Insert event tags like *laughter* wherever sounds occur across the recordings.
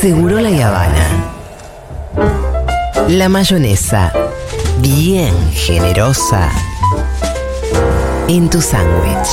Seguro la Habana. La mayonesa, bien generosa, en tu sándwich.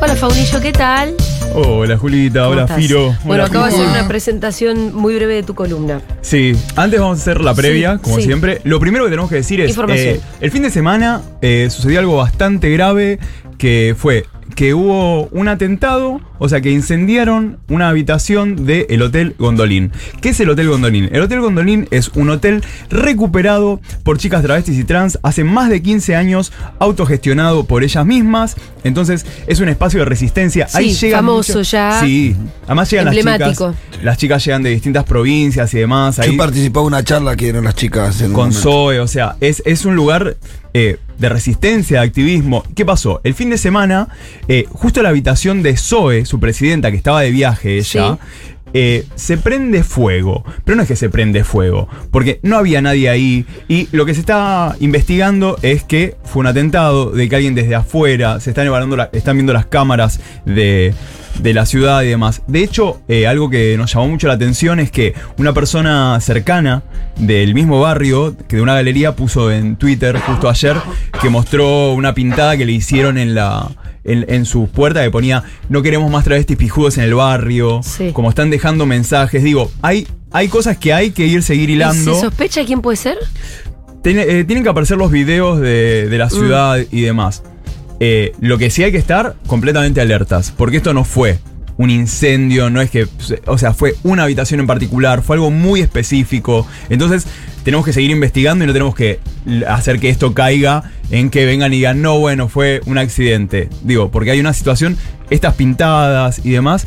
Hola Faunillo, ¿qué tal? Hola Julita, ¿Cómo hola estás? Firo. Bueno, hola, acabo de hacer una presentación muy breve de tu columna. Sí, antes vamos a hacer la previa, Sí, como sí. siempre. Lo primero que tenemos que decir es, eh, el fin de semana eh, sucedió algo bastante grave, que fue que hubo un atentado, o sea, que incendiaron una habitación del Hotel Gondolín. ¿Qué es el Hotel Gondolín? El Hotel Gondolín es un hotel recuperado por chicas travestis y trans hace más de 15 años, autogestionado por ellas mismas. Entonces, es un espacio de resistencia. Sí, Ahí llegan famoso ya. Sí, además llegan las Emblemático. chicas. Las chicas llegan de distintas provincias y demás. Ahí Yo participaba en una charla que dieron las chicas en con. Zoe, o sea, es, es un lugar eh, de resistencia, de activismo. ¿Qué pasó? El fin de semana, eh, justo la habitación de Zoe, su presidenta, que estaba de viaje ella, eh, se prende fuego. Pero no es que se prende fuego, porque no había nadie ahí. Y lo que se está investigando es que fue un atentado, de que alguien desde afuera, se están evaluando, están viendo las cámaras de, de la ciudad y demás. De hecho, eh, algo que nos llamó mucho la atención es que una persona cercana del mismo barrio, que de una galería puso en Twitter justo ayer, que mostró una pintada que le hicieron en la. En, en su puerta que ponía no queremos más travestis pijudos en el barrio Sí. como están dejando mensajes digo hay hay cosas que hay que ir seguir ¿Y hilando ¿Se sospecha quién puede ser? Tiene- eh, tienen que aparecer los videos de, de la ciudad y demás. Eh, lo que sí hay que estar completamente alertas, porque esto no fue un incendio, no es que, o sea, fue una habitación en particular, fue algo muy específico. Entonces, tenemos que seguir investigando y no tenemos que hacer que esto caiga en que vengan y digan, no, bueno, fue un accidente. Digo, porque hay una situación, estas pintadas y demás,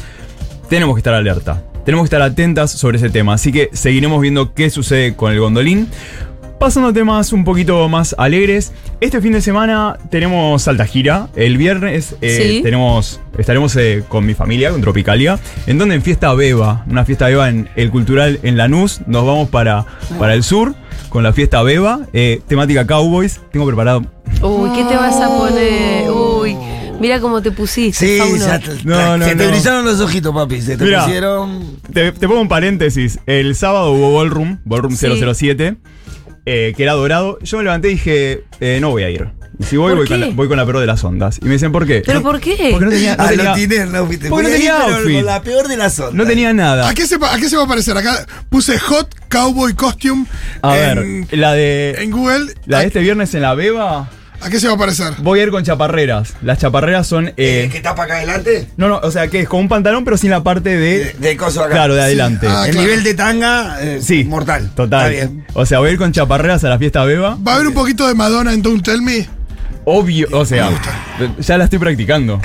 tenemos que estar alerta. Tenemos que estar atentas sobre ese tema. Así que seguiremos viendo qué sucede con el gondolín. Pasando a temas un poquito más alegres. Este fin de semana tenemos alta gira. El viernes eh, Sí. tenemos, estaremos eh, con mi familia, con Tropicalia. En donde en Fiesta Beba, una fiesta Beba en el cultural en Lanús. Nos vamos para, para el sur con la fiesta Beba. eh, temática Cowboys. Tengo preparado. Uy, ¿qué te vas a poner? Uy, mira cómo te pusiste. Sí, ya te, No, no, se te no. brillaron los ojitos, papi. Se te Mira. pusieron. Te, te pongo un paréntesis. El sábado hubo Ballroom, Ballroom Sí. 007, eh, que era dorado. Yo me levanté y dije, eh, no voy a ir. Y si voy, ¿Por voy con, la, voy con la peor de las ondas. Y me dicen, ¿por qué? ¿Pero No- por qué? Porque no tenía, no a tenía- lo tiner, no fuiste. porque no Voy a ir, tenía pero outfit. con la peor de las ondas. no tenía nada. ¿A qué, se, va- ¿A qué se va a parecer? Acá puse Hot Cowboy Costume A en, ver, la de, en Google. la ¿A, de este viernes en la Beba, a qué se va a parecer? voy a ir con chaparreras. Las chaparreras son... Eh, eh, ¿Que tapa acá adelante? no, no, o sea, que es con un pantalón, pero sin la parte de... De, de coso acá. claro, de adelante. Ah, El claro. nivel de tanga, eh, Sí. mortal. Total. Está bien. O sea, voy a ir con chaparreras a la fiesta Beba. ¿Va a haber un poquito de Madonna en Don't Tell Me? Obvio, o sea, ya la estoy practicando.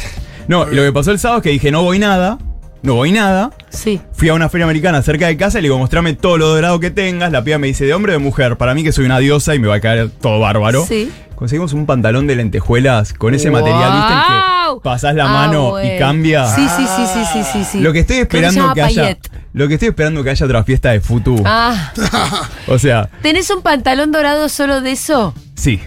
No, lo que pasó el sábado es que dije, no voy nada, no voy nada. Sí. Fui a una feria americana cerca de casa y le digo, mostrame todo lo dorado que tengas. La piba me dice, ¿de hombre o de mujer? Para mí que soy una diosa y me va a caer todo bárbaro. Sí. Conseguimos un pantalón de lentejuelas con ese material, ¿viste? En ¡Guau! que pasás la Ah, mano y cambia. Sí, sí, sí, sí, sí, sí, sí. Lo que estoy esperando que, haya. Lo que estoy esperando que haya otra fiesta de Futu. Ah, *laughs* O sea, ¿tenés un pantalón dorado solo de eso? sí.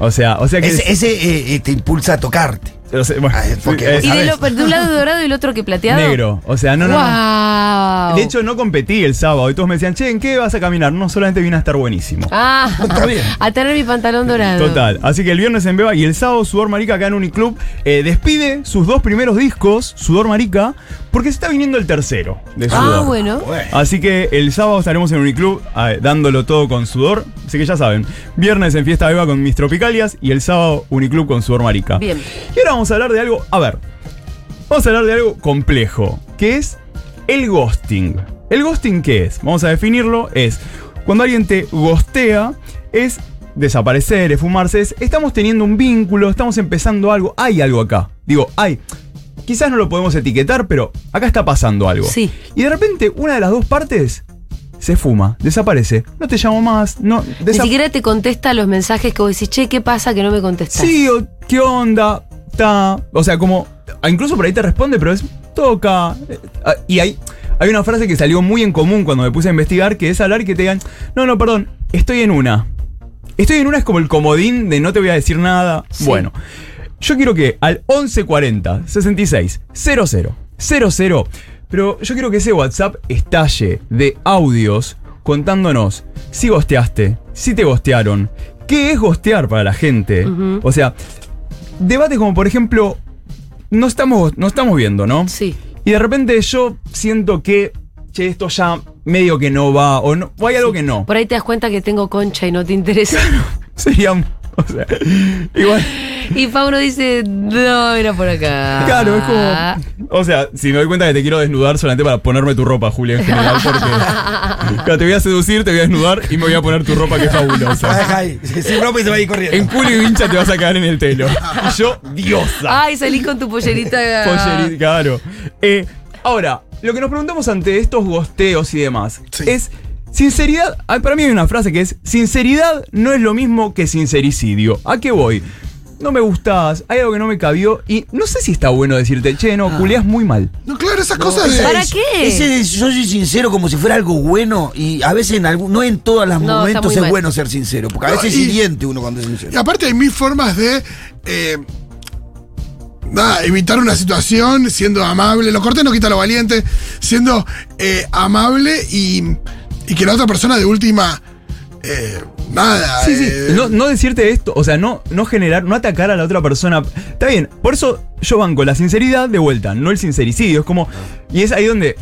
O sea, o sea que. Ese, ese, eh, eh, te impulsa a tocarte. O sea, bueno, Ah, es porque eh, Y lo- de un lado dorado y el otro que plateado. negro. O sea, no, no. De hecho, no competí el sábado y todos me decían, che, ¿en qué vas a caminar? No, solamente vine a estar buenísimo. Ah, *laughs* Está bien. a tener mi pantalón dorado. Total. Así que el viernes en Beba y el sábado Sudor Marica acá en Uniclub eh, despide sus dos primeros discos, Sudor Marica, porque se está viniendo el tercero de Sudor. Ah, bueno. Bueno. Así que el sábado estaremos en Uniclub eh, dándolo todo con Sudor. Así que ya saben, viernes en Fiesta Beba con mis Tropicalias y el sábado Uniclub con Sudor Marica. Bien. Y ahora vamos a hablar de algo, a ver, vamos a hablar de algo complejo, que es el ghosting. ¿El ghosting qué es? Vamos a definirlo, es cuando alguien te ghostea, es desaparecer, esfumarse, es estamos teniendo un vínculo, estamos empezando algo, hay algo acá. Digo, hay. Quizás no lo podemos etiquetar, pero acá está pasando algo. Sí. Y de repente una de las dos partes se fuma, desaparece, no te llamo más, no... Ni siquiera te contesta los mensajes que vos decís, che, ¿qué pasa que no me contestás? Sí, o, ¿qué onda? Está. O sea, como. Incluso por ahí te responde, pero es. Toca. eh, Y hay. hay una frase que salió muy en común cuando me puse a investigar, que es hablar y que te digan, no, no, perdón, estoy en una. Estoy en una es como el comodín de no te voy a decir nada. Sí. Bueno, yo quiero que al 1140 66 00 00, pero yo quiero que ese WhatsApp estalle de audios contándonos si gosteaste, si te gostearon, qué es gostear para la gente. O sea, debates como por ejemplo, no estamos, no estamos viendo, ¿no? Sí. Y de repente yo siento que, che, esto ya medio que no va, o, no, o hay algo que no. Por ahí te das cuenta que tengo concha y no te interesa. *laughs* Sería, *laughs* o sea, igual. Y Fauno dice, no, era por acá. Claro, es como. O sea, si me doy cuenta que te quiero desnudar solamente para ponerme tu ropa, Julia, en general, porque. *laughs* Claro, te voy a seducir, te voy a desnudar y me voy a poner tu ropa que es fabulosa. Sin ropa y se va a ir corriendo. En culo y vincha te vas a caer en el telo. Y *laughs* yo, diosa. Ay, salí con tu pollerita. Pollerita, claro. Eh, ahora, lo que nos preguntamos ante estos gosteos y demás Sí. es. Sinceridad, ah, para mí hay una frase que es, sinceridad no es lo mismo que sincericidio. ¿A qué voy? No me gustás, hay algo que no me cabió y no sé si está bueno decirte, che, no, culiás muy mal. No, claro, esas cosas de. ¿Para qué? Ese de yo soy sincero como si fuera algo bueno y a veces en algún, no en todos los No, momentos es mal. bueno ser sincero, porque a No, veces y- es hiriente uno cuando es Y sincero. aparte hay mil formas de. eh, nada, evitar una situación siendo amable. Lo cortés no quita lo valiente. Siendo eh, amable y, y que la otra persona de última. eh, nada. Sí, sí. eh, No, no decirte esto, o sea, no, no generar, no atacar a la otra persona. Está bien, por eso yo banco la sinceridad de vuelta, no el sincericidio. Es como. Y es ahí donde.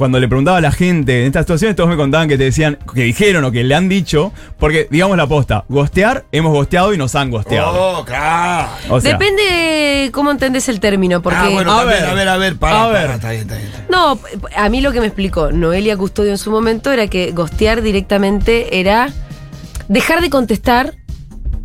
Cuando le preguntaba a la gente en estas situaciones, todos me contaban que te decían, que dijeron o que le han dicho, porque digamos la posta, gostear, hemos gosteado y nos han gosteado. Oh, claro. O sea, Depende cómo entendés el término, porque... ah, bueno, A también, ver. a ver, a ver, para, A ver. está bien, está bien. está bien. No, a mí lo que me explicó Noelia Custodio en su momento era que gostear directamente era dejar de contestar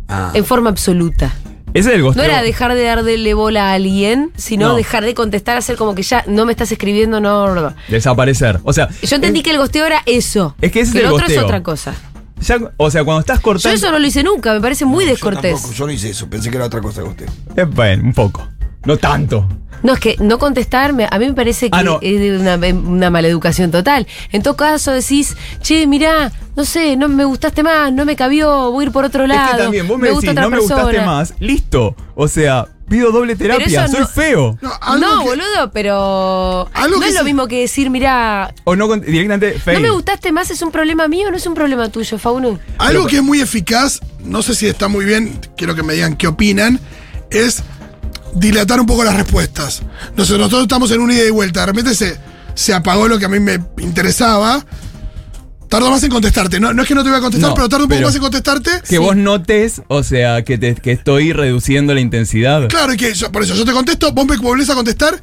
Ah. en forma absoluta. Ese es el No gosteo. era dejar de darle bola a alguien, sino No. dejar de contestar, hacer como que ya no me estás escribiendo, no. no, no. Desaparecer. O sea, Yo entendí que el gosteo era eso. Es que ese es el lo otro gosteo. es otra cosa. ya- o sea, cuando estás Yo cortando. eso no lo hice nunca, me parece muy Yo descortés. tampoco, Yo no hice eso, pensé que era otra cosa que usted. Eh, bueno, un poco. No tanto. No, es que no contestarme, a mí me parece que Ah, no. es una, una maleducación total. En todo caso decís, che, mirá, no sé, no me gustaste más, no me cabió, voy a ir por otro lado. Es que también vos me, gusta decís, no me persona. gustaste más. Listo. O sea, pido doble terapia, soy no- feo. No, No, que- boludo, pero no que es lo mismo que decir, mirá, O no directamente no me gustaste más, es un problema mío, no es un problema tuyo, Fauno. Algo que es muy eficaz, no sé si está muy bien, quiero que me digan qué opinan, es dilatar un poco las respuestas. Nosotros, nosotros estamos en una ida y vuelta, de repente se, se apagó lo que a mí me interesaba. Tardo más en contestarte. No, no es que no te voy a contestar, No, pero tardo un poco más en contestarte. Que vos notes, o sea, que, te, que estoy reduciendo la intensidad. Claro, y que yo- por eso yo te contesto, vos me volvés a contestar,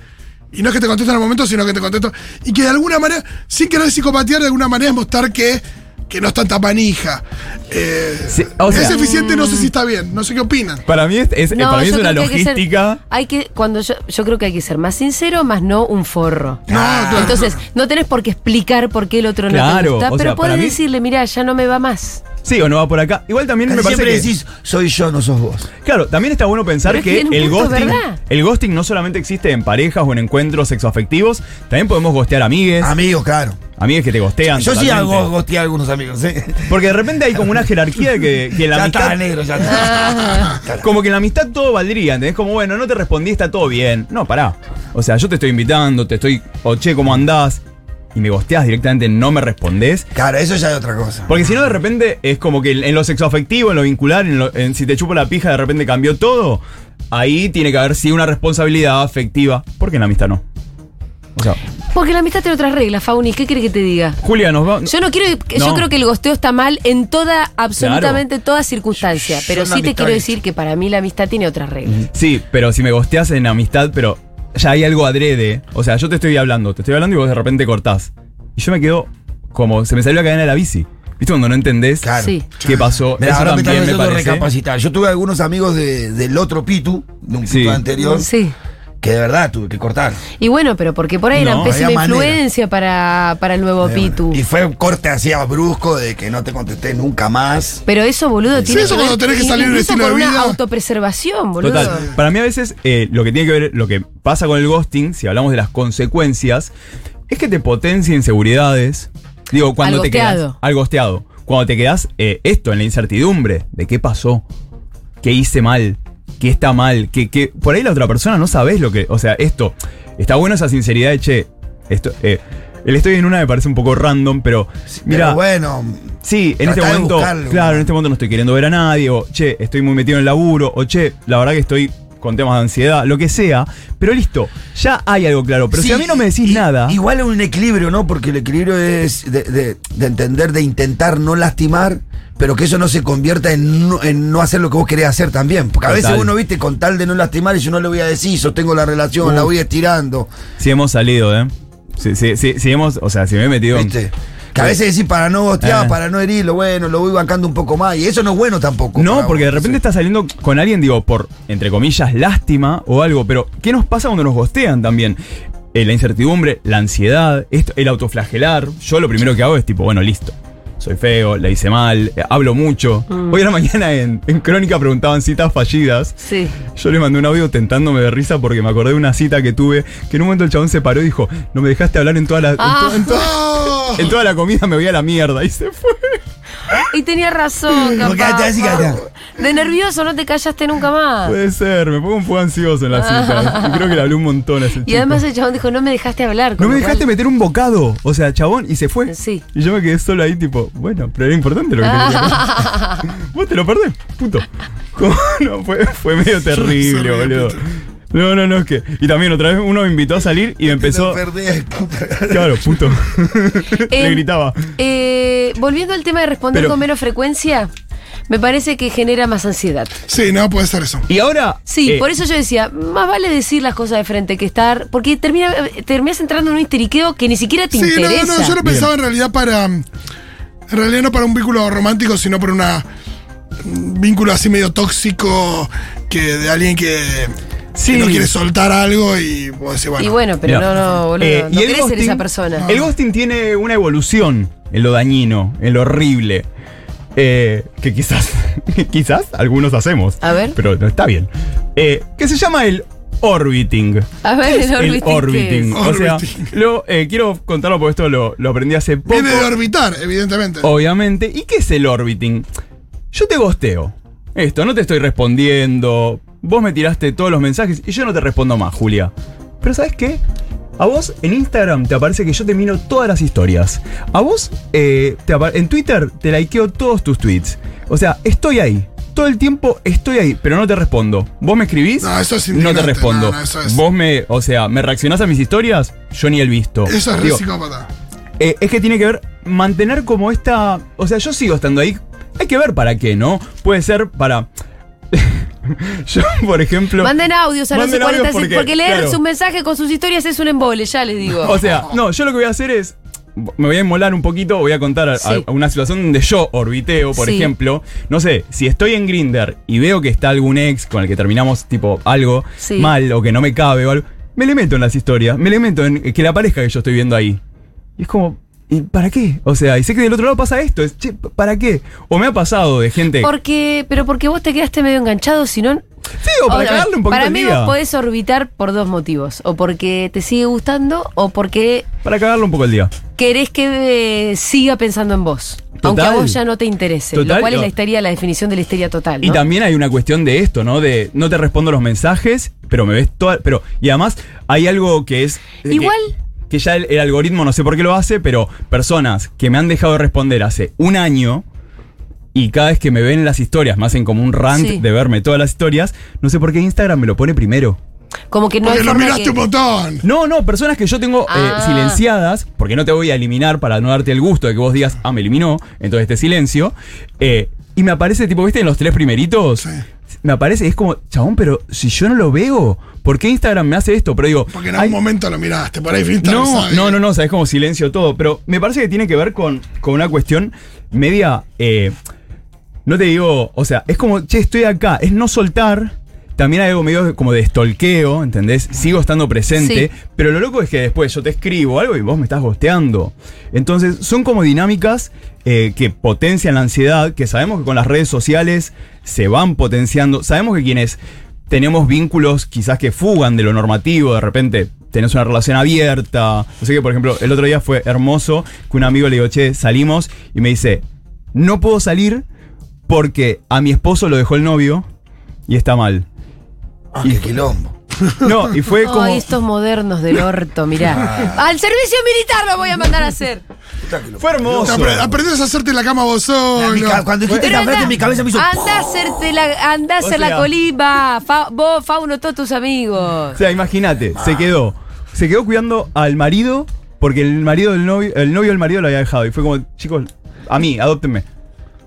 y no es que te contesto en el momento, sino que te contesto. Y que de alguna manera, sin querer psicopatear, de alguna manera es mostrar que, que no es tanta panija. Eh, Sí, o sea- es eficiente, no sé si está bien, no sé qué opinan. Para mí es, es- No, para mí es una creo que hay que ser- logística. Hay que, cuando yo, yo creo que hay que ser más sincero, más no un forro. No, claro. Entonces, no tenés por qué explicar por qué el otro no te gusta, pero sea, mí- decirle, mira, ya no me va más. Sí, o no va por acá. Igual también Casi me parece siempre que. decís, soy yo, no sos vos. Claro, también está bueno pensar Pero es que el ghosting, ¿verdad? el ghosting no solamente existe en parejas o en encuentros sexoafectivos, también podemos gostear amigues, Amigos, claro. amigues que te gostean. Yo sí hago gostear a algunos amigos, ¿eh? Porque de repente hay como una jerarquía de que, que en la ya amistad. está, negro, ya está. Como que en la amistad todo valdría, ¿entendés? Como, bueno, no te respondí, está todo bien. No, pará. O sea, yo te estoy invitando, te estoy. O che, ¿cómo andás? Y me gosteás directamente, no me respondés. Claro, eso ya es otra cosa. Porque si no, de repente es como que en lo sexoafectivo, en lo vincular, en, lo- en si te chupo la pija, de repente cambió todo. Ahí tiene que haber sí una responsabilidad afectiva. Porque en la amistad no. O sea, Porque la amistad tiene otras reglas, Fauni. ¿Qué quiere que te diga? Julia, nos va. Yo no quiero, yo creo que el gosteo está mal en toda, absolutamente toda circunstancia. Yo- Pero yo sí te quiero decir que para mí la amistad tiene otras reglas. Sí, pero si me gosteas en amistad, pero ya hay algo adrede. O sea, yo te estoy hablando, te estoy hablando y vos de repente cortás. Y yo me quedo como se me salió la cadena de la bici. ¿Viste cuando no entendés Claro. Qué pasó? Mirá, Eso ahora me también me haciendo parece. recapacitar. Yo tuve algunos amigos de- del otro Pitu, de un Sí. Pitu anterior, Sí. Que de verdad tuve que cortar. Y bueno, pero porque por ahí No, eran pésima influencia para, para el nuevo Pitu. Y fue un corte así brusco de que no te contesté nunca más. Pero eso, boludo, Sí, tiene eso que ver cuando tenés que salir de una vida. autopreservación, boludo. Total. Para mí a veces eh, lo que tiene que ver, lo que pasa con el ghosting, si hablamos de las consecuencias, es que te potencia inseguridades. Digo, cuando Al te quedas. gosteado. Al gosteado. Cuando te quedas eh, esto, en la incertidumbre de qué pasó, qué hice mal, qué está mal, que, que por ahí la otra persona no sabes lo que. O sea, esto. Está bueno esa sinceridad de che. Esto, eh, el estoy en una me parece un poco random, pero. Mira, Pero bueno, Sí, en este momento, buscarlo, claro, en este momento no estoy queriendo ver a nadie, o che, estoy muy metido en el laburo, o che, la verdad que estoy con temas de ansiedad, lo que sea, pero listo, ya hay algo claro. Pero si a mí no me decís nada, Igual es un equilibrio, ¿no? Porque el equilibrio es de, de- de entender, de intentar no lastimar, pero que eso no se convierta en no, en no hacer lo que vos querés hacer también. Porque a Total. veces uno, viste, con tal de no lastimar, y yo no le voy a decir, sostengo la relación, Uh. la voy estirando, si hemos salido, ¿eh? Sí, sí, sí, sí hemos, o sea, si me he metido ¿viste? Que a veces decís para no gostear, Eh. para no herirlo, bueno, lo voy bancando un poco más. Y eso no es bueno tampoco. No, porque de repente sí. estás saliendo con alguien, digo, por, entre comillas, lástima o algo, pero ¿qué nos pasa cuando nos gostean también? Eh, la incertidumbre, la ansiedad, esto, el autoflagelar. Yo lo primero que hago es tipo, bueno, listo. Soy feo, la hice mal, eh, hablo mucho. Hoy a la mañana en, en Crónica preguntaban citas fallidas. Sí. Yo le mandé un audio tentándome de risa porque me acordé de una cita que tuve, que en un momento el chabón se paró y dijo, no me dejaste hablar en toda la, en to- Ah. en to- ¡Oh! *laughs* en toda la comida, me voy a la mierda. Y se fue. Y tenía razón, capaz. De nervioso no te callaste nunca más. Puede ser, me pongo un poco ansioso en la cita. Y *laughs* creo que le hablé un montón a ese Y chico. además el chabón dijo, no me dejaste hablar. No me dejaste cual- meter un bocado. O sea, chabón, y se fue. Sí. Y yo me quedé solo ahí, tipo, bueno, pero era importante lo que tenía. *laughs* Vos te lo perdés, puto. *laughs* ¿Cómo? No, fue, fue medio terrible, boludo. No, no, no, es que. Y también otra vez uno me invitó a salir y me empezó. Lo perdés, puta. Claro, puto. *laughs* Le Em, gritaba. Eh, volviendo al tema de responder Pero- con menos frecuencia, me parece que genera más ansiedad. Sí, no puede ser eso. Y ahora. Sí, eh, por eso yo decía, más vale decir las cosas de frente que estar, porque termina, terminas entrando en un histeriqueo que ni siquiera te Sí, no, interesa. no, yo lo pensaba en realidad para. En realidad no para un vínculo romántico, sino para una un vínculo así medio tóxico que de alguien que, que Sí. no quiere soltar algo y vos decís, bueno. Y bueno, pero Mira, no, no, boludo, eh, no y el ser esa persona. El ghosting tiene una evolución en lo dañino, en lo horrible. eh, que quizás, *laughs* quizás algunos hacemos. A ver. Pero no está bien. Eh, que se llama el orbiting. A ver, el El orbiting. ¿qué orbiting. es? O sea, Orbiting. lo, eh, quiero contarlo porque esto lo, lo aprendí hace poco. Viene de orbitar, evidentemente. Obviamente. ¿Y qué es el orbiting? Yo te gosteo. Esto, no te estoy respondiendo. Vos me tiraste todos los mensajes y yo no te respondo más, Julia. Pero ¿sabes qué? A vos en Instagram te aparece que yo te miro todas las historias. A vos eh, te en Twitter te likeo todos tus tweets. O sea, estoy ahí. Todo el tiempo estoy ahí, pero no te respondo. Vos me escribís, No, eso es no te respondo. No, no, eso es- Vos me, o sea, me reaccionás a mis historias, yo ni el visto. Eso es re Digo, psicópata. eh, es que tiene que ver mantener como esta. O sea, yo sigo estando ahí. Hay que ver para qué, ¿no? Puede ser para. *laughs* yo, por ejemplo. Manden audios a los Manden 40 audios porque, porque, leer claro. sus mensajes con sus historias es un embole, ya les digo. O sea, no, yo lo que voy a hacer es. Me voy a inmolar un poquito, voy a contar a, Sí. a una situación donde yo orbiteo, por Sí. ejemplo. No sé, si estoy en Grinder y veo que está algún ex con el que terminamos tipo algo Sí. mal o que no me cabe o algo, me le meto en las historias, me le meto en que le aparezca que yo estoy viendo ahí. Y es como, ¿y para qué? O sea, y sé que del otro lado pasa esto, es, che, ¿para qué? O me ha pasado de gente. Porque, pero porque vos te quedaste medio enganchado, si no. Sí, o para O cagarle un poquito para el mí día. vos podés orbitar por dos motivos. O porque te sigue gustando, o porque Para cagarle un poco el día. querés que eh, siga pensando en vos. Aunque a vos ya no te interese. Total, lo cual es la histeria, la definición de la histeria total. Y también hay una cuestión de esto, ¿no? De no te respondo los mensajes, pero me ves toda. Pero, y además hay algo que es. que- Igual- Que, ya el, el algoritmo no sé por qué lo hace, pero personas que me han dejado de responder hace un año. Y cada vez que me ven en las historias, me hacen como un rant Sí. de verme todas las historias. No sé por qué Instagram me lo pone primero. Como que no Porque lo miraste que- un montón. No, no, personas que yo tengo eh, Ah. silenciadas, porque no te voy a eliminar para no darte el gusto de que vos digas, ah, me eliminó, entonces te silencio. eh, y me aparece, tipo, ¿viste? En los tres primeritos. Sí. Me aparece, es como, chabón, pero si yo no lo veo, ¿por qué Instagram me hace esto? Pero digo, Porque en hay- algún momento lo miraste. Por ahí Instagram no, sabe. no, no, no, sabes como silencio todo. Pero me parece que tiene que ver con, con una cuestión media. eh, no te digo, o sea, es como, che, estoy acá, es no soltar. También hay algo medio como de stalkeo, ¿entendés? Sigo estando presente, Sí. pero lo loco es que después yo te escribo algo y vos me estás gosteando. Entonces, son como dinámicas eh, que potencian la ansiedad, que sabemos que con las redes sociales se van potenciando. Sabemos que quienes tenemos vínculos quizás que fugan de lo normativo, de repente tenés una relación abierta. No sé qué, por ejemplo, el otro día fue hermoso que un amigo le digo, che, salimos y me dice, no puedo salir porque a mi esposo lo dejó el novio y está mal. Ah, qué quilombo. *laughs* No, y fue como... Ay, estos modernos del orto, mirá. Al servicio militar lo voy a mandar a hacer. Fue hermoso. Apre- Aprendés a hacerte la cama vos Ah, solo. Cuando dijiste Pero anda- mi cabeza me hizo. Anda a hacerte la, anda a hacer la colimba. Fa- vos, Fauno, todos tus amigos. O sea, imagínate, se quedó. Se quedó cuidando al marido porque el marido del novio, el novio del marido lo había dejado. Y fue como, chicos, a mí, adóptenme.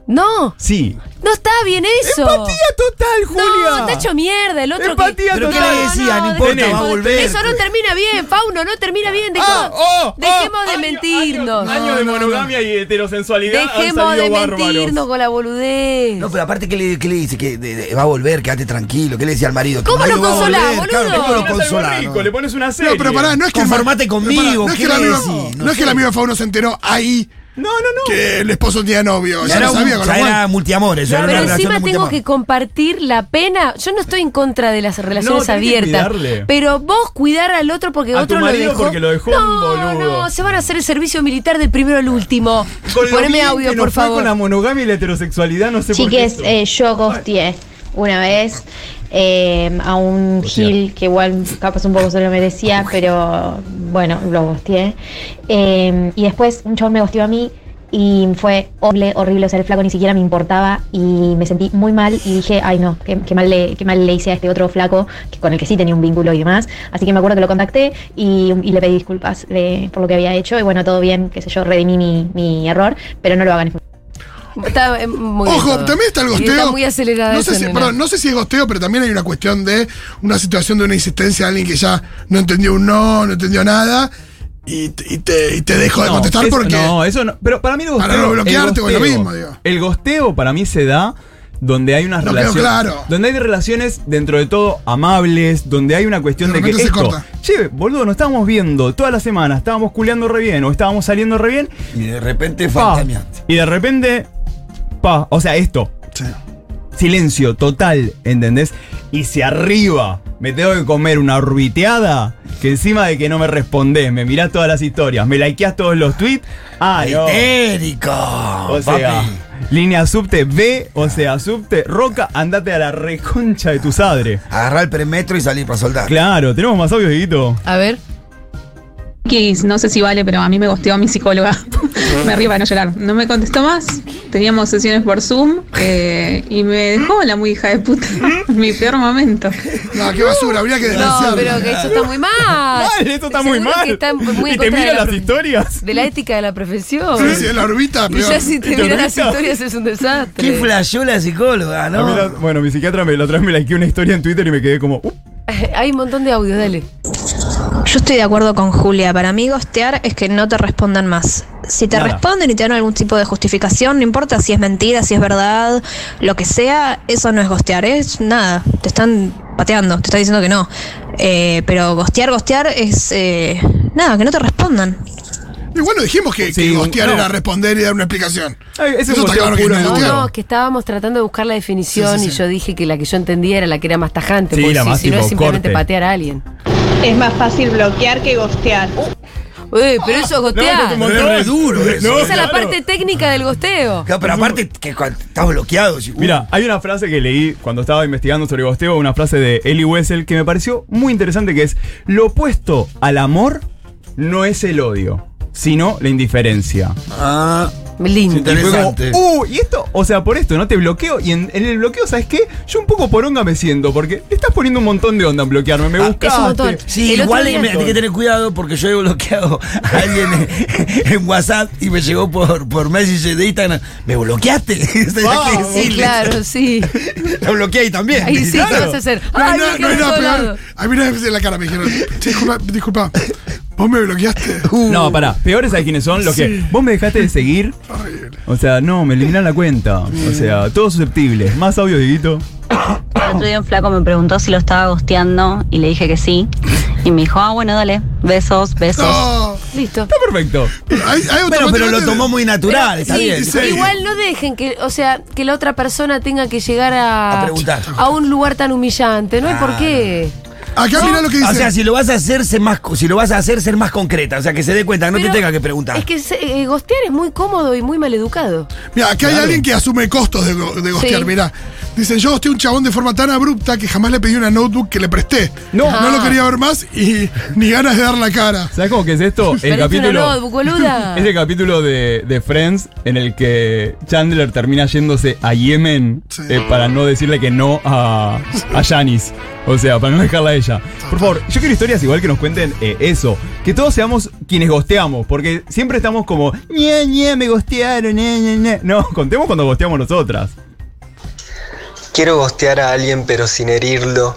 No, Sí. no está bien eso. Empatía total, Julia. No, está hecho mierda. El otro Empatía que... ¿Pero qué total. le decía? No importa, dejemos- va a volver. Eso no termina bien, Fauno, no termina bien. Dejemos, Ah, oh, dejemos oh, de año- mentirnos. Años años de monogamia y heterosensualidad. han Dejemos de salido bárbaros. mentirnos con la boludez. No, pero aparte, ¿qué le, qué le dice? Que de- de- va a volver, quédate tranquilo. ¿Qué le decía al marido? ¿Cómo lo consolás, volver, claro, boludo? ¿Cómo lo consolás? no? le pones una serie. No, pero pará, no es que Conformate conmigo, no es ¿qué que el le amigo, decís? no No es que el sé. amigo de Fauno se enteró ahí No, no, no. que el esposo tenía novio. Ya Ya era, lo sabía con ya lo era multiamor, eso era una Pero encima tengo que compartir la pena. Yo no estoy en contra de las relaciones que abiertas. cuidarle. Pero vos cuidar al otro porque A otro tu lo dejó. porque lo dejó un no, boludo. no, se van a hacer el servicio militar del primero al último. Con Poneme audio, que nos por fue favor. Con la monogamia y la heterosexualidad, no sé por qué. Chiques, eh, yo ghosteé una vez eh, a un. Gil que igual capaz un poco se lo merecía, pero bueno, lo ghosteé. Eh, y después un chabón me ghosteó a mí y fue horrible, horrible. O sea, el flaco ni siquiera me importaba y me sentí muy mal y dije, ay no, qué, qué mal, le, qué mal le hice a este otro flaco que, con el que sí tenía un vínculo y demás. Así que me acuerdo que lo contacté y, y le pedí disculpas de- por lo que había hecho. Y bueno, todo bien, qué sé yo, redimí mi, mi error, pero no lo hagan. Está eh, muy Ojo, todo. también está el gosteo. Está muy acelerada no sé, si, nena. perdón, no sé si es gosteo, pero también hay una cuestión de una situación de una insistencia de alguien que ya no entendió un no, no entendió nada. Y, te- y te, y te dejo de contestar eso- porque. No, eso no. Pero para mí el gosteo. Para no bloquearte o es lo gosteo- mismo, digo. El gosteo para mí se da donde hay unas No relaciones. claro. Donde hay relaciones dentro de todo amables, donde hay una cuestión De de, que esto. corta. Che, boludo, nos estábamos viendo toda la semana, estábamos culeando re bien o estábamos saliendo re bien. Y de repente fantasmiaste. y de repente. Pa, o sea, esto. Sí. Silencio total, ¿entendés? Y si arriba me tengo que comer una orbiteada, que encima de que no me respondés, me mirás todas las historias, me likeás todos los tweets, ah, no. Histérico. O sea, papi. línea subte B, o sea, subte Roca, andate a la reconcha de tu sadre. Agarrar el perimetro y salir para soldar. Claro, tenemos más audios, Dieguito. A ver. No sé si vale, pero a mí me gosteó mi psicóloga. me arriba de no llorar. No me contestó más. Teníamos sesiones por Zoom eh, y me dejó la muy hija de puta. mi peor momento. No, qué basura, habría que No, denunciarlo. pero que eso está muy mal. Mal, esto está muy mal. que está muy y te mira la las historias. De la ética de la profesión. Sí, sí, en la orbita, Y peor. ya si te ¿Y te miran las historias es un desastre. ¿Qué flasheó la psicóloga, la- no? bueno, mi psiquiatra me, la otra vez me likeó una historia en Twitter y me quedé como, "Uh". *laughs* Hay un montón de audios, dale. Yo estoy de acuerdo con Julia. Para mí gostear es que no te respondan más. Si te Nada. responden y te dan algún tipo de justificación, no importa si es mentira, si es verdad, lo que sea, eso no es gostear, es nada. Te están pateando, te están diciendo que no. Eh, pero gostear, gostear es eh, nada, que no te respondan. Y bueno, dijimos que, Sí, que gostear no. era responder y dar una explicación. Ay, ese Eso es está claro que no No, no, que estábamos tratando de buscar la definición Sí, sí, y yo dije que la que yo entendía era la que era más tajante. Sí, porque la si, más si no es simplemente corte. patear a alguien. Es más fácil bloquear que gostear. Uy, pero eso es gostear. No, Pero es duro eso. No, Esa es la claro. parte técnica del gosteo. Claro, pero aparte que estás bloqueado. si- uh, Mira, hay una frase que leí cuando estaba investigando sobre gosteo, una frase de Ellie Wessel que me pareció muy interesante que es, lo opuesto al amor no es el odio, sino la indiferencia. Ah, Lindo. Y fue como, Interesante. uh, y esto, o sea, por esto, ¿no? Te bloqueo. Y en, en el bloqueo, ¿sabes qué? Yo un poco poronga me siento, porque le estás poniendo un montón de onda en bloquearme. Me Ah, buscaste. es un montón. Sí, El igual me- hay que tener cuidado porque yo he bloqueado a alguien en, *laughs* en WhatsApp y me llegó por, por Messenger de Instagram. ¿Me bloqueaste? *laughs* Sí, claro, *laughs* sí. Lo bloqueé ahí también. Ahí sí, Claro. ¿qué vas a hacer? No hay Ay, no peor. A mí una vez en la cara me dijeron, "Che, disculpa, disculpa, vos me bloqueaste. *laughs* No, pará. Peores hay quienes son los que. Vos me dejaste de seguir. O sea, no, me eliminan la cuenta. O sea, todos susceptibles. Más audio, Dieguito. El otro día un flaco me preguntó si lo estaba gosteando y le dije que sí. Y me dijo, ah, bueno, dale, besos, besos. No, Listo. Está perfecto. hay, hay Bueno, pero lo tomó muy natural, está Sí, bien. sí. Igual no dejen que, o sea, que la otra persona tenga que llegar a, A preguntar. a un lugar tan humillante. No hay por qué. Acá mirá lo que dice. O sea, si lo vas a hacer, ser más, co- si lo vas a hacer, ser más concreta. O sea, que se dé cuenta, no Pero te tenga que preguntar. Es que se- eh, gostear es muy cómodo y muy maleducado. Mira, acá hay alguien que asume costos de, go- de gostear. Sí. Mirá, dicen, yo gosteé a un chabón de forma tan abrupta que jamás le pedí una notebook que le presté. No. no lo Ah. quería ver más y *laughs* ni ganas de dar la cara. ¿Sabes cómo que es esto? El capítulo. notebook, boluda. *laughs* Es el capítulo de, de Friends en el que Chandler termina yéndose a Yemen Sí. eh, para no decirle que no a, a Janice. O sea, para no dejarla a ella. Por favor, yo quiero historias igual que nos cuenten eh, eso. Que todos seamos quienes gosteamos. Porque siempre estamos como, ñe, ñe, me gostearon, ñe, ñe, ñe". No, contemos cuando gosteamos nosotras. Quiero gostear a alguien pero sin herirlo.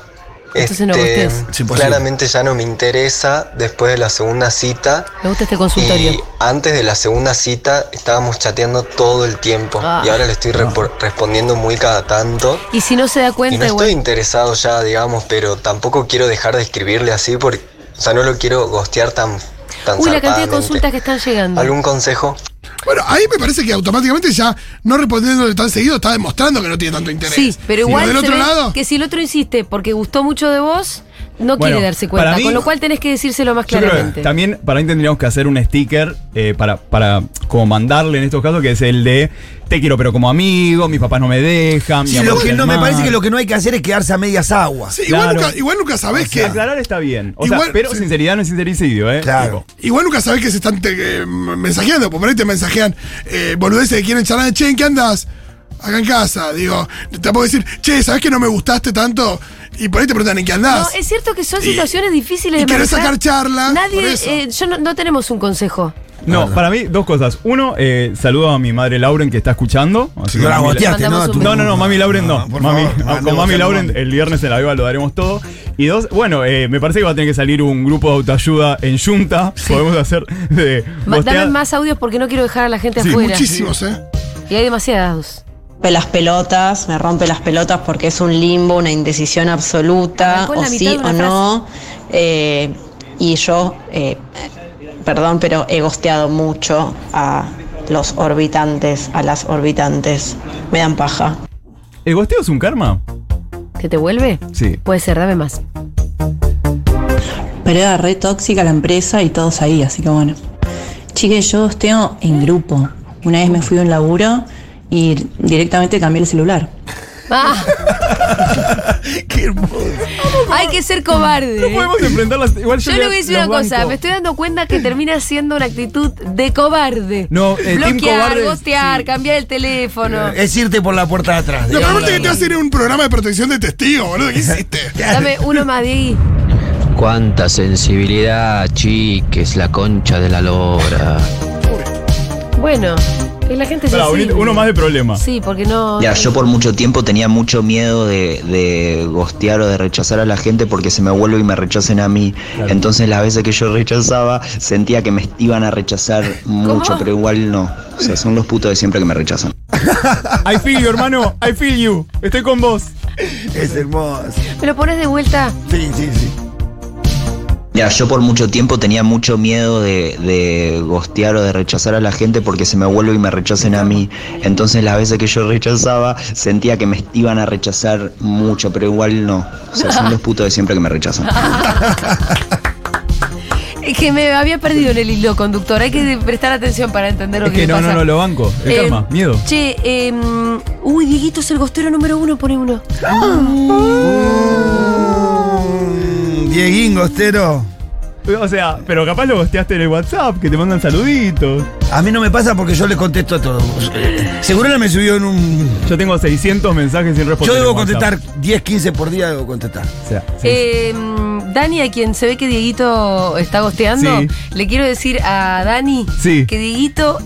Entonces no Este. Es imposible. claramente ya no me interesa después de la segunda cita. Me gusta este consultorio. Y antes de la segunda cita estábamos chateando todo el tiempo. Ah. Y ahora le estoy repo- respondiendo muy cada tanto. Y si no se da Y no cuenta, estoy interesado ya, digamos, pero tampoco quiero dejar de escribirle así porque, o sea, no lo quiero gostear tan, tan Uy, la cantidad de consultas que están llegando. ¿Algún consejo? Bueno, ahí me parece que automáticamente ya no respondiéndole tan seguido está demostrando que no tiene tanto interés. Sí, pero igual Del se otro ve lado, que si el otro insiste porque gustó mucho de vos, no Bueno, quiere darse cuenta. mí- con lo cual tenés que decírselo más Yo creo que claramente. también para mí tendríamos que hacer un sticker eh, para, para como mandarle en estos casos, que es el de te quiero pero como amigo, mis papás no me dejan. mi Sí, lo que no, me mal". parece que lo que no hay que hacer es quedarse a medias aguas. sí, igual, Claro. nunca, igual nunca sabés O sea, que. aclarar está bien. O Igual- sea, pero sí. sinceridad no es sincericidio, ¿eh? Claro. Tipo, Igual nunca sabés que se están te- eh, mensajeando, porque por ahí te mensajean eh, boludeces que quieren charlar, che, ¿en qué andas? Acá en casa, digo, te puedo decir, che, ¿sabés que no me gustaste tanto? Y por ahí te preguntan, ¿en qué andás? No, es cierto que son Y- situaciones difíciles y de querés manejar. sacar charla, por Nadie, eso. eh, yo no, no tenemos un consejo. No, para mí, dos cosas. Uno, eh, saludo a mi madre Lauren que está escuchando. Así que No la mami- goteaste, ¿no? No, no, no, mami Lauren no. por mami, favor, ah, no, con no, mami no, Lauren no. el viernes en la viva lo daremos todo. Y dos, bueno, eh, me parece que va a tener que salir un grupo de autoayuda en Junta. Podemos hacer de. Dame más audios porque no quiero dejar a la gente Sí, afuera. muchísimos, ¿eh? Y hay demasiados. Rompe las pelotas, me rompe las pelotas porque es un limbo, una indecisión absoluta, o sí o no. Eh, y yo, eh, perdón, pero he gosteado mucho a los orbitantes, a las orbitantes. Me dan paja. ¿El gosteo es un karma? ¿Que te vuelve? Sí. Puede ser, dame más. Pero era re tóxica la empresa y todos ahí, así que bueno. Chiques, yo gosteo en grupo. Una vez me fui a un laburo y directamente cambié el celular. Ah, *laughs* Qué hermoso. hay que ser cobarde. No podemos enfrentar las. Igual yo, Yo le voy a decir una cosa, banco. me estoy dando cuenta que termina siendo una actitud de cobarde. No, eh, Bloquear, cobarde, gostear, sí. cambiar el teléfono. Es irte por la puerta de atrás. Aparte la que te vas a ir a un programa de protección de testigos, boludo. ¿Qué hiciste? *laughs* Dame uno más, Diegui. Cuánta sensibilidad, chiques, la concha de la lora. Bueno, y la gente se Pará, uno más de problema. Sí, porque no. Ya, yo por mucho tiempo tenía mucho miedo de, de gostear o de rechazar a la gente porque se me vuelve y me rechacen a mí. Entonces las veces que yo rechazaba sentía que me iban a rechazar mucho, pero igual no. O sea, son los putos de siempre que me rechazan. I feel you, hermano. I feel you. Estoy con vos. Es hermoso. ¿Me lo pones de vuelta? Sí, sí, sí. Ya, yo por mucho tiempo tenía mucho miedo de, de gostear o de rechazar a la gente porque se me vuelve y me rechacen a mí. Entonces las veces que yo rechazaba sentía que me iban a rechazar mucho, pero igual no. O sea, son los putos de siempre que me rechazan. *laughs* Es que me había perdido en el hilo conductor. Hay que prestar atención para entender lo Es que, que me no, pasa. no, no, lo banco. El Eh, karma, miedo. Che, eh, uy, Dieguito es el gostero número uno, pone uno. Mm, Dieguín Gostero. O sea, pero capaz lo gosteaste en el WhatsApp, que te mandan saluditos. A mí no me pasa porque yo le contesto a todos. Seguro me subió en un. Yo tengo 600 mensajes sin responder. Yo debo contestar 10, 15 por día, debo contestar. O sea, sí. Eh, Dani, a quien se ve que Dieguito está gosteando, Sí. le quiero decir a Dani Sí. que Dieguito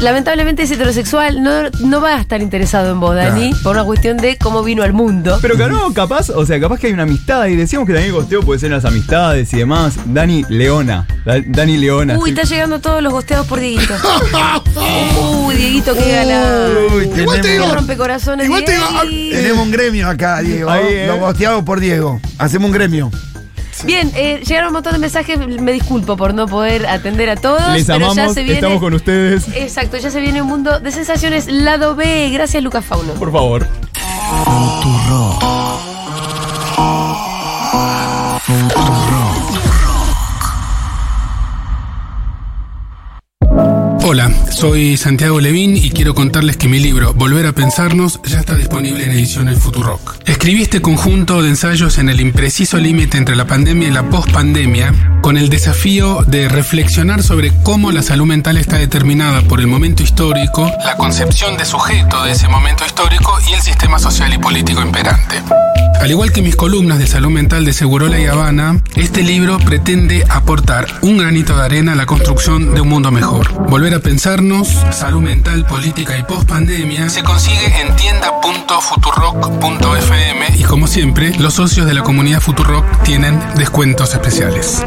lamentablemente es heterosexual, no, no va a estar interesado en vos, Dani, por una cuestión de cómo vino al mundo. Pero que no, capaz, o sea, capaz que hay una amistad y decíamos que Daniel Gosteo puede ser en las amistades y demás. Dani Leona. Da- Dani Leona. Uy, sí. está llegando todos los gosteados por Dieguito. *laughs* Uy, Dieguito, qué gana. Uy, Igual te digo-. Igual te digo, Diegui. tenemos un gremio acá, Diego. Ahí, eh. Lo gosteado por Diego. Hacemos un gremio. Bien, eh, llegaron un montón de mensajes. Me disculpo por no poder atender a todos. Les pero ya amamos, se viene. estamos con ustedes. Exacto, ya se viene un mundo de sensaciones. Lado B. Gracias, Lucas Fauno. Por favor. Hola, soy Santiago Levín y quiero contarles que mi libro Volver a Pensarnos ya está disponible en edición El Futurock. Escribí este conjunto de ensayos en el impreciso límite entre la pandemia y la pospandemia, con el desafío de reflexionar sobre cómo la salud mental está determinada por el momento histórico, la concepción de sujeto de ese momento histórico y el sistema social y político imperante. Al igual que mis columnas de salud mental de Segurola y Habana, este libro pretende aportar un granito de arena a la construcción de un mundo mejor. Volver a pensarnos, salud mental, política y post-pandemia se consigue en tienda.futurock.fm y como siempre, los socios de la comunidad Futurock tienen descuentos especiales.